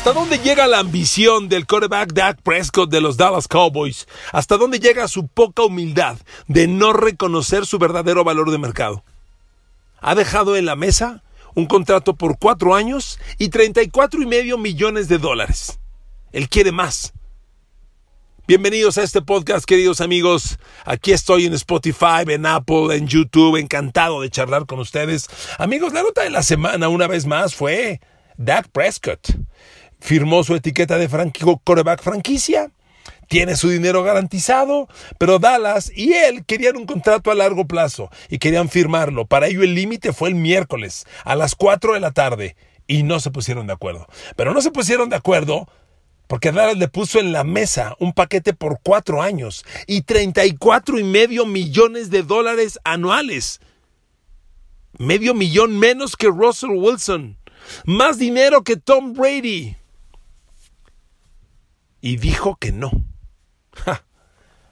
¿Hasta dónde llega la ambición del quarterback Dak Prescott de los Dallas Cowboys? ¿Hasta dónde llega su poca humildad de no reconocer su verdadero valor de mercado? ¿Ha dejado en la mesa un contrato por cuatro años y 34 y medio millones de dólares? Él quiere más. Bienvenidos a este podcast, queridos amigos. Aquí estoy en Spotify, en Apple, en YouTube. Encantado de charlar con ustedes. Amigos, la nota de la semana, una vez más, fue Dak Prescott firmó su etiqueta de coreback franquicia, tiene su dinero garantizado, pero Dallas y él querían un contrato a largo plazo y querían firmarlo. Para ello el límite fue el miércoles a las 4 de la tarde y no se pusieron de acuerdo. Pero no se pusieron de acuerdo porque Dallas le puso en la mesa un paquete por cuatro años y 34 y medio millones de dólares anuales. Medio millón menos que Russell Wilson. Más dinero que Tom Brady y dijo que no.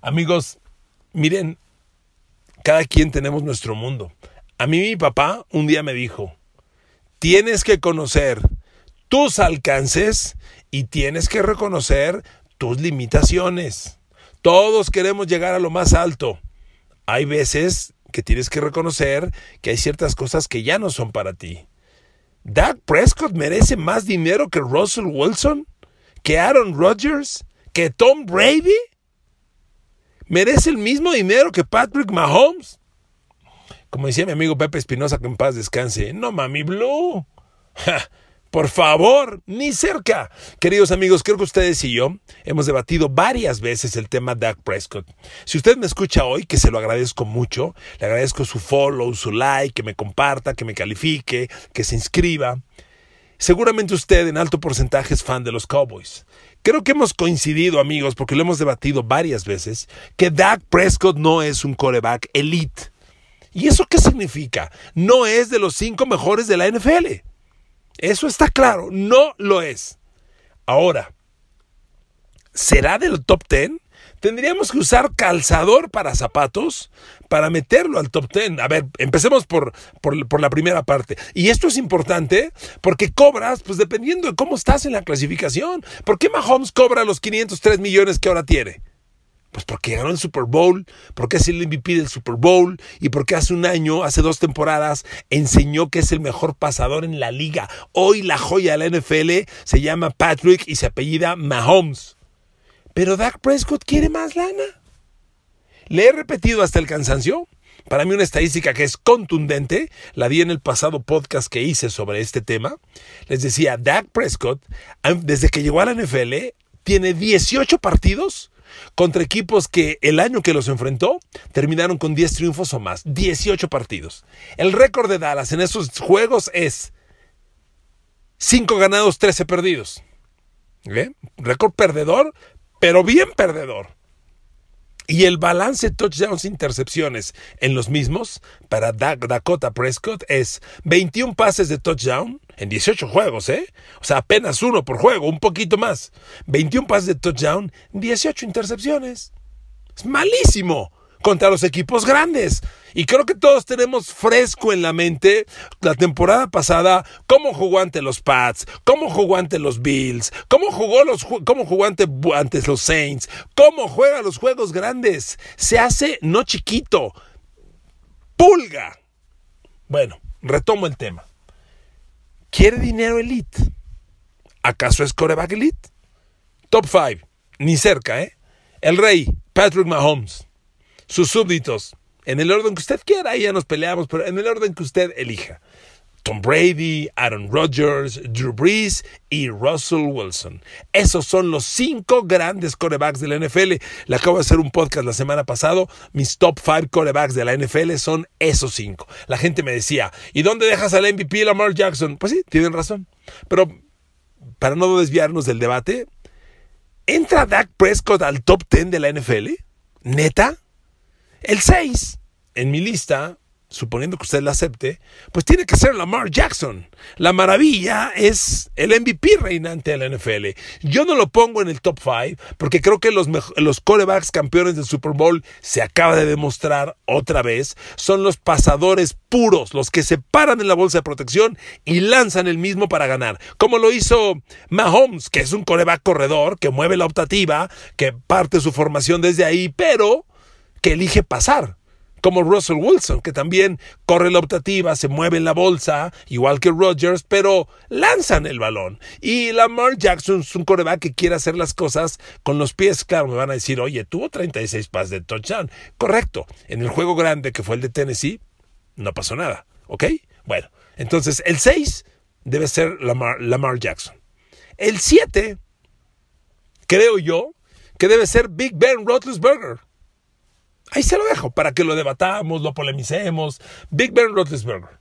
Amigos, miren, cada quien tenemos nuestro mundo. A mí mi papá un día me dijo, tienes que conocer tus alcances y tienes que reconocer tus limitaciones. Todos queremos llegar a lo más alto. Hay veces que tienes que reconocer que hay ciertas cosas que ya no son para ti. ¿Dak Prescott merece más dinero que Russell Wilson? Que Aaron Rodgers, que Tom Brady, merece el mismo dinero que Patrick Mahomes. Como decía mi amigo Pepe Espinosa, que en paz descanse. No, mami Blue. por favor, ni cerca. Queridos amigos, creo que ustedes y yo hemos debatido varias veces el tema Dak Prescott. Si usted me escucha hoy, que se lo agradezco mucho, le agradezco su follow, su like, que me comparta, que me califique, que se inscriba. Seguramente usted en alto porcentaje es fan de los Cowboys. Creo que hemos coincidido, amigos, porque lo hemos debatido varias veces, que Dak Prescott no es un coreback elite. ¿Y eso qué significa? No es de los cinco mejores de la NFL. Eso está claro, no lo es. Ahora, ¿será del top ten? Tendríamos que usar calzador para zapatos para meterlo al top 10. A ver, empecemos por, por, la primera parte. Y esto es importante porque cobras, pues dependiendo de cómo estás en la clasificación. ¿Por qué Mahomes cobra los 503 millones que ahora tiene? Pues porque ganó el Super Bowl, porque es el MVP del Super Bowl y porque hace un año, hace dos temporadas, enseñó que es el mejor pasador en la liga. Hoy la joya de la NFL se llama Patrick y se apellida Mahomes. Pero Dak Prescott quiere más lana. Le he repetido hasta el cansancio. Para mí una estadística que es contundente, la di en el pasado podcast que hice sobre este tema. Les decía, Dak Prescott, desde que llegó a la NFL, tiene 18 partidos contra equipos que el año que los enfrentó terminaron con 10 triunfos o más. 18 partidos. El récord de Dallas en esos juegos es 5 ganados, 13 perdidos. ¿Eh? Récord perdedor, pero bien perdedor. Y el balance touchdowns intercepciones en los mismos para Dakota Prescott es 21 pases de touchdown en 18 juegos, ¿eh? O sea, apenas uno por juego, un poquito más. 21 pases de touchdown, 18 intercepciones. Es malísimo contra los equipos grandes. Y creo que todos tenemos fresco en la mente la temporada pasada, cómo jugó ante los Pats, cómo jugó ante los Bills, cómo jugó, los, cómo jugó ante, los Saints, cómo juega los juegos grandes. Se hace no chiquito, pulga. Bueno, retomo el tema. ¿Quiere dinero elite? ¿Acaso es coreback elite? Top 5, ni cerca, ¿eh? El rey, Patrick Mahomes sus súbditos, en el orden que usted quiera, ahí ya nos peleamos, pero en el orden que usted elija. Tom Brady, Aaron Rodgers, Drew Brees y Russell Wilson. Esos son los cinco grandes corebacks de la NFL. Le acabo de hacer un podcast la semana pasada. Mis top five corebacks de la NFL son esos cinco. La gente me decía, ¿y dónde dejas al MVP Lamar Jackson? Pues sí, tienen razón. Pero para no desviarnos del debate, ¿entra Dak Prescott al top 10 de la NFL? ¿Neta? El 6 en mi lista suponiendo que usted la acepte, pues tiene que ser Lamar Jackson. La maravilla es el MVP reinante de la NFL. Yo no lo pongo en el top 5 porque creo que los, los corebacks campeones del Super Bowl se acaba de demostrar otra vez, son los pasadores puros, los que se paran en la bolsa de protección y lanzan el mismo para ganar. Como lo hizo Mahomes, que es un coreback corredor, que mueve la optativa, que parte su formación desde ahí, pero que elige pasar como Russell Wilson, que también corre la optativa, se mueve en la bolsa, igual que Rodgers, pero lanzan el balón. Y Lamar Jackson es un coreback que quiere hacer las cosas con los pies. Claro, me van a decir, oye, tuvo 36 pases de touchdown. Correcto. En el juego grande que fue el de Tennessee, no pasó nada. ¿Ok? Bueno, entonces el 6 debe ser Lamar, Jackson. El 7, creo yo, que debe ser Big Ben Roethlisberger. Ahí se lo dejo para que lo debatamos, lo polemicemos. Big Ben Roethlisberger.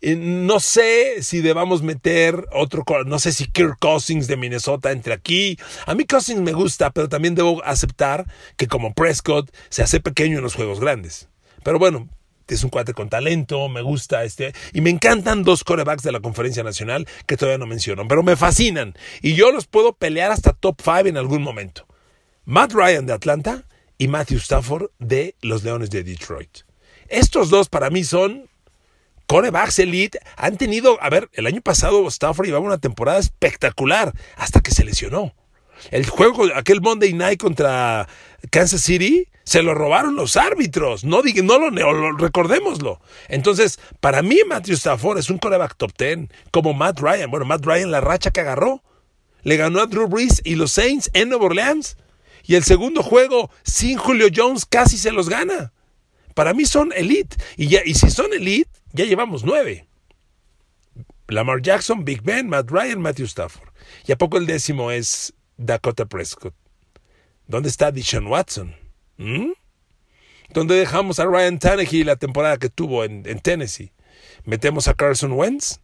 No sé si debamos meter otro, no sé si Kirk Cousins de Minnesota entre aquí. A mí Cousins me gusta, pero también debo aceptar que como Prescott se hace pequeño en los juegos grandes. Pero bueno, es un cuate con talento, me gusta este. Y me encantan dos corebacks de la Conferencia Nacional que todavía no menciono, pero me fascinan. Y yo los puedo pelear hasta top 5 en algún momento. Matt Ryan de Atlanta y Matthew Stafford de los Leones de Detroit. Estos dos para mí son corebacks elite. Han tenido, a ver, el año pasado Stafford llevaba una temporada espectacular hasta que se lesionó. El juego, aquel Monday Night contra Kansas City, se lo robaron los árbitros. No, no lo, lo, recordémoslo. Entonces, para mí Matthew Stafford es un coreback top 10, como Matt Ryan. Bueno, Matt Ryan la racha que agarró. Le ganó a Drew Brees y los Saints en Nueva Orleans. Y el segundo juego, sin Julio Jones, casi se los gana. Para mí son elite. Y, ya, y si son elite, ya llevamos nueve. Lamar Jackson, Big Ben, Matt Ryan, Matthew Stafford. Y a poco el décimo es Dakota Prescott. ¿Dónde está Dishon Watson? ¿Mm? ¿Dónde dejamos a Ryan Tannehill la temporada que tuvo en, en, Tennessee? ¿Metemos a Carson Wentz?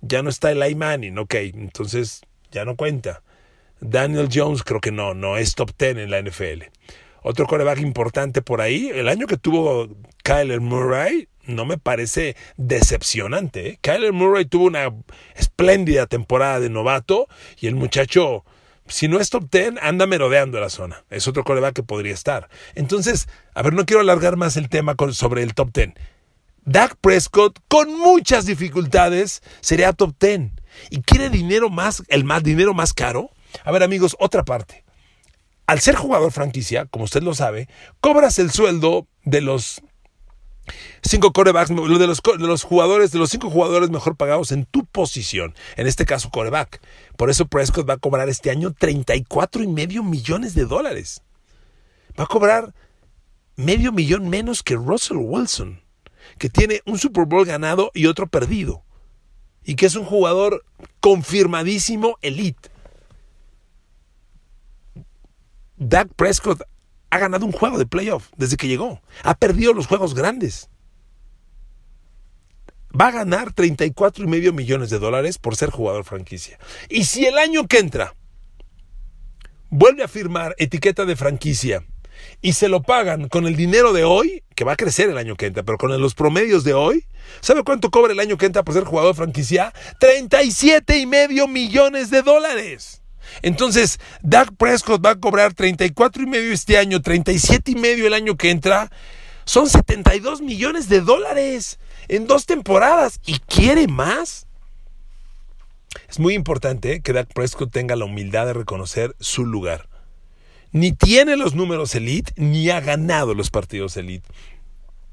Ya no está el Manning, ok, entonces ya no cuenta. Daniel Jones creo que no, no es top 10 en la NFL. Otro coreback importante por ahí, el año que tuvo Kyler Murray, no me parece decepcionante. ¿eh? Kyler Murray tuvo una espléndida temporada de novato y el muchacho, si no es top 10, anda merodeando la zona. Es otro coreback que podría estar. Entonces, a ver, no quiero alargar más el tema sobre el top 10. Dak Prescott, con muchas dificultades, sería top 10. ¿Y quiere dinero más, el más dinero más caro? A ver amigos, otra parte. Al ser jugador franquicia, como usted lo sabe, cobras el sueldo de los cinco corebacks, de los, de los jugadores, de los cinco jugadores mejor pagados en tu posición, en este caso coreback. Por eso Prescott va a cobrar este año 34 y medio millones de dólares. Va a cobrar medio millón menos que Russell Wilson, que tiene un Super Bowl ganado y otro perdido, y que es un jugador confirmadísimo elite. Dak Prescott ha ganado un juego de playoff desde que llegó. Ha perdido los juegos grandes. Va a ganar 34 y medio millones de dólares por ser jugador franquicia. Y si el año que entra vuelve a firmar etiqueta de franquicia y se lo pagan con el dinero de hoy, que va a crecer el año que entra, pero con los promedios de hoy, ¿sabe cuánto cobra el año que entra por ser jugador franquicia? 37 y medio millones de dólares. Entonces, Dak Prescott va a cobrar 34 y medio este año, 37 y medio el año que entra. Son 72 millones de dólares en dos temporadas. ¿Y quiere más? Es muy importante que Dak Prescott tenga la humildad de reconocer su lugar. Ni tiene los números elite, ni ha ganado los partidos elite.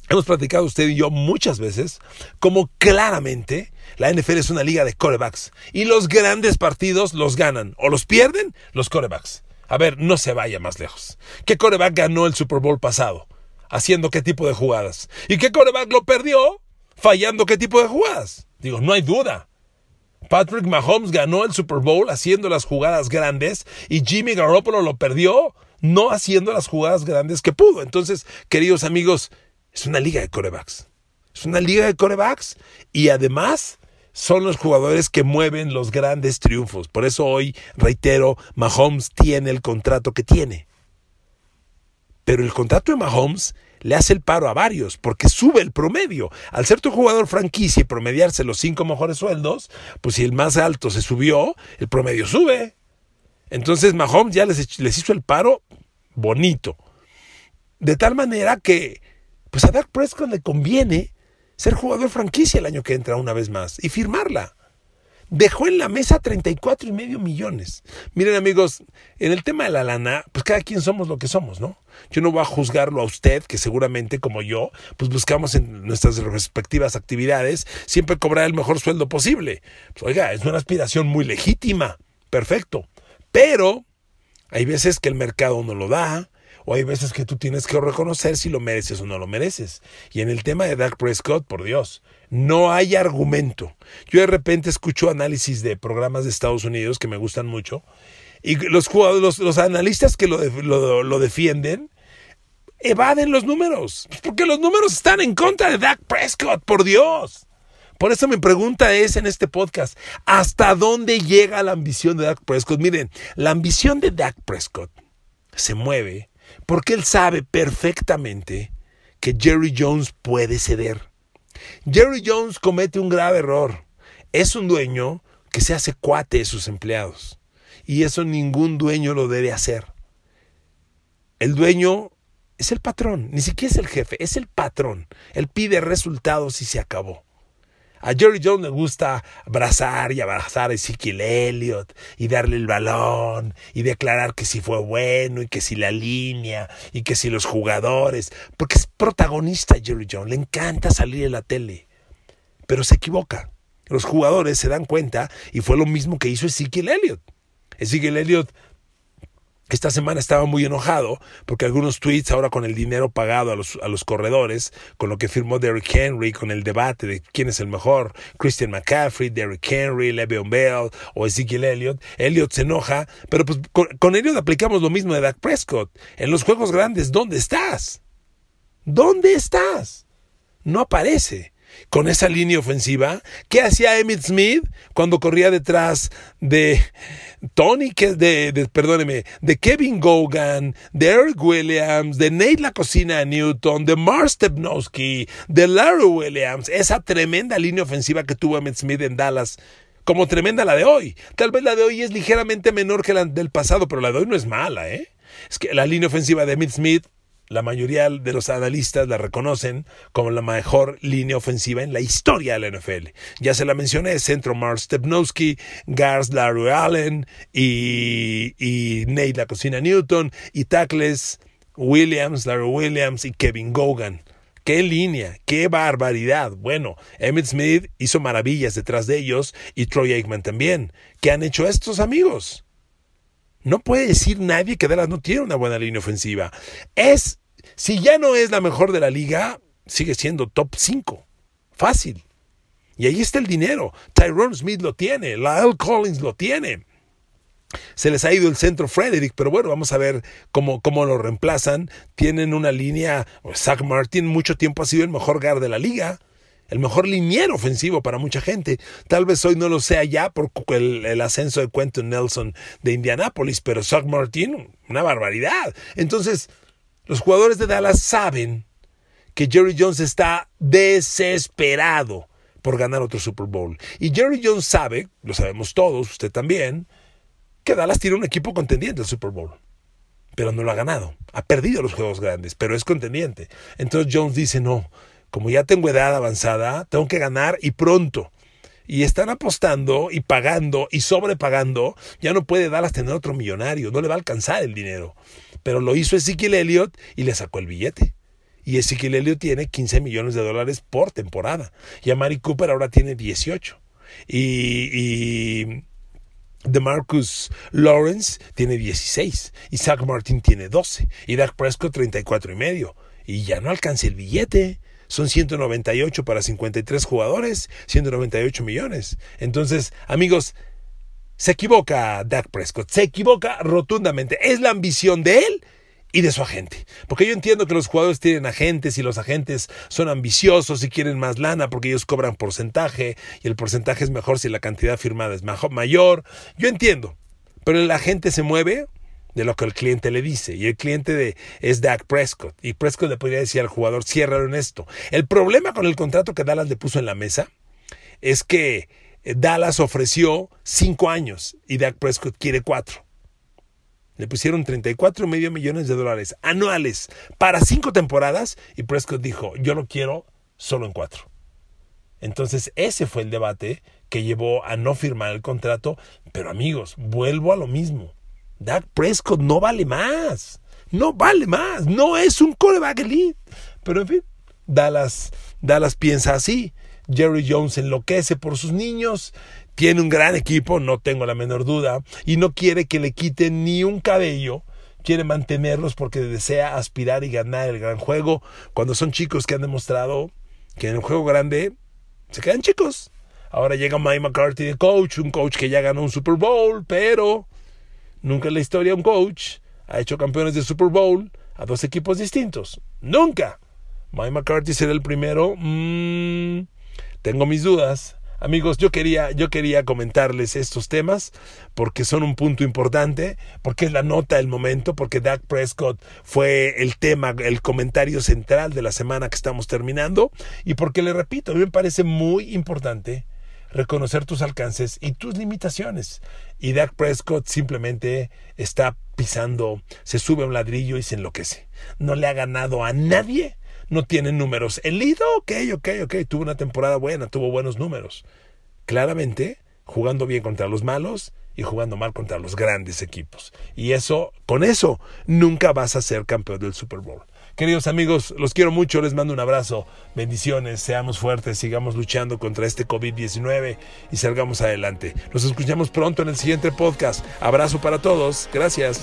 Hemos platicado usted y yo muchas veces como claramente la NFL es una liga de corebacks y los grandes partidos los ganan o los pierden los corebacks. A ver, no se vaya más lejos. ¿Qué coreback ganó el Super Bowl pasado? ¿Haciendo qué tipo de jugadas? ¿Y qué coreback lo perdió? fallando qué tipo de jugadas. Digo, no hay duda. Patrick Mahomes ganó el Super Bowl haciendo las jugadas grandes y Jimmy Garoppolo lo perdió no haciendo las jugadas grandes que pudo. Entonces, queridos amigos, es una liga de corebacks. Es una liga de corebacks y además son los jugadores que mueven los grandes triunfos. Por eso hoy, reitero, Mahomes tiene el contrato que tiene. Pero el contrato de Mahomes le hace el paro a varios, porque sube el promedio. Al ser tu jugador franquicia y promediarse los cinco mejores sueldos, pues si el más alto se subió, el promedio sube. Entonces Mahomes ya les, les hizo el paro bonito. De tal manera que, pues a Dak Prescott le conviene ser jugador franquicia el año que entra una vez más y firmarla dejó en la mesa 34 y medio millones. Miren amigos, en el tema de la lana, pues cada quien somos lo que somos, ¿no? Yo no voy a juzgarlo a usted, que seguramente como yo, pues buscamos en nuestras respectivas actividades siempre cobrar el mejor sueldo posible. Pues, oiga, es una aspiración muy legítima, perfecto. Pero hay veces que el mercado no lo da, o hay veces que tú tienes que reconocer si lo mereces o no lo mereces. Y en el tema de Dak Prescott, por Dios, no hay argumento. Yo de repente escucho análisis de programas de Estados Unidos que me gustan mucho y los, los, los analistas que lo, lo, defienden evaden los números. Pues porque los números están en contra de Dak Prescott, por Dios. Por eso mi pregunta es en este podcast, ¿hasta dónde llega la ambición de Dak Prescott? Miren, la ambición de Dak Prescott se mueve porque él sabe perfectamente que Jerry Jones puede ceder. Jerry Jones comete un grave error. Es un dueño que se hace cuate de sus empleados. Y eso ningún dueño lo debe hacer. El dueño es el patrón, ni siquiera es el jefe, es el patrón. Él pide resultados y se acabó. A Jerry Jones le gusta abrazar y abrazar a Ezekiel Elliott y darle el balón y declarar que si fue bueno y que si la línea y que si los jugadores, porque es protagonista Jerry Jones, le encanta salir en la tele, pero se equivoca. Los jugadores se dan cuenta y fue lo mismo que hizo Ezekiel Elliott. Ezekiel Elliott esta semana estaba muy enojado porque algunos tweets ahora con el dinero pagado a los, a los corredores, con lo que firmó Derrick Henry, con el debate de quién es el mejor, Christian McCaffrey, Derrick Henry, Le'Veon Bell o Ezekiel Elliott. Elliott se enoja, pero pues con, con Elliott aplicamos lo mismo de Dak Prescott. En los juegos grandes, ¿dónde estás? ¿Dónde estás? No aparece con esa línea ofensiva. ¿Qué hacía Emmitt Smith cuando corría detrás de Tony, de, de, perdóneme, de Kevin Gogan, de Eric Williams, de Nate La Cocina Newton, de Mark Stepnowski, de Larry Williams, esa tremenda línea ofensiva que tuvo Emmett Smith en Dallas, como tremenda la de hoy. Tal vez la de hoy es ligeramente menor que la del pasado, pero la de hoy no es mala, ¿eh? Es que la línea ofensiva de Emmett Smith la mayoría de los analistas la reconocen como la mejor línea ofensiva en la historia de la NFL. Ya se la mencioné, centro Mark Stepnowski, Gars Larry Allen y, Nate La Cocina Newton y tackles Williams, Larry Williams y Kevin Gogan. ¡Qué línea! ¡Qué barbaridad! Bueno, Emmett Smith hizo maravillas detrás de ellos y Troy Aikman también. ¿Qué han hecho estos amigos? No puede decir nadie que Dallas no tiene una buena línea ofensiva. Es, si ya no es la mejor de la liga, sigue siendo top 5. Fácil. Y ahí está el dinero. Tyrone Smith lo tiene, Lyle Collins lo tiene. Se les ha ido el centro Frederick, pero bueno, vamos a ver cómo, cómo lo reemplazan. Tienen una línea, Zach Martin mucho tiempo ha sido el mejor guard de la liga el mejor liniero ofensivo para mucha gente. Tal vez hoy no lo sea ya por el, ascenso de Quentin Nelson de Indianápolis, pero Zach Martin, una barbaridad. Entonces, los jugadores de Dallas saben que Jerry Jones está desesperado por ganar otro Super Bowl. Y Jerry Jones sabe, lo sabemos todos, usted también, que Dallas tiene un equipo contendiente al Super Bowl. Pero no lo ha ganado. Ha perdido los juegos grandes, pero es contendiente. Entonces Jones dice, no, como ya tengo edad avanzada, tengo que ganar y pronto. Y están apostando y pagando y sobrepagando. Ya no puede Dallas tener otro millonario, no le va a alcanzar el dinero. Pero lo hizo Ezekiel Elliott y le sacó el billete. Y Ezekiel Elliott tiene 15 millones de dólares por temporada. Y a Cooper ahora tiene 18. Y, y DeMarcus Lawrence tiene 16. Y Zach Martin tiene 12. Y Dak Prescott 34 y medio. Y ya no alcanza el billete. Son 198 para 53 jugadores, 198 millones. Entonces, amigos, se equivoca Dak Prescott, se equivoca rotundamente. Es la ambición de él y de su agente. Porque yo entiendo que los jugadores tienen agentes y los agentes son ambiciosos y quieren más lana porque ellos cobran porcentaje y el porcentaje es mejor si la cantidad firmada es mayor. Yo entiendo, pero el agente se mueve de lo que el cliente le dice y el cliente de, es Dak Prescott y Prescott le podría decir al jugador ciérralo en esto. El problema con el contrato que Dallas le puso en la mesa es que Dallas ofreció cinco años y Dak Prescott quiere cuatro. Le pusieron 34 y medio millones de dólares anuales para cinco temporadas y Prescott dijo, yo lo quiero solo en cuatro. Entonces ese fue el debate que llevó a no firmar el contrato. Pero amigos, vuelvo a lo mismo. Dak Prescott no vale más. No vale más. No es un coreback elite. Pero en fin, Dallas, Dallas piensa así. Jerry Jones enloquece por sus niños tiene un gran equipo, no tengo la menor duda, y no quiere que le quiten ni un cabello. Quiere mantenerlos porque desea aspirar y ganar el gran juego. Cuando son chicos que han demostrado que en el juego grande se quedan chicos. Ahora llega Mike McCarthy de coach, un coach que ya ganó un Super Bowl, pero nunca en la historia un coach ha hecho campeones de Super Bowl a dos equipos distintos. Nunca. Mike McCarthy será el primero. Mm, tengo mis dudas. Amigos, yo quería, yo quería comentarles estos temas porque son un punto importante, porque es la nota del momento, porque Dak Prescott fue el tema, el comentario central de la semana que estamos terminando y porque le repito, a mí me parece muy importante reconocer tus alcances y tus limitaciones. Y Dak Prescott simplemente está pisando, se sube a un ladrillo y se enloquece. No le ha ganado a nadie no tiene números. El Lido, ok, ok, ok, tuvo una temporada buena, tuvo buenos números. Claramente, jugando bien contra los malos y jugando mal contra los grandes equipos. Y eso, con eso, nunca vas a ser campeón del Super Bowl. Queridos amigos, los quiero mucho, les mando un abrazo, bendiciones, seamos fuertes, sigamos luchando contra este COVID-19 y salgamos adelante. Nos escuchamos pronto en el siguiente podcast. Abrazo para todos, gracias.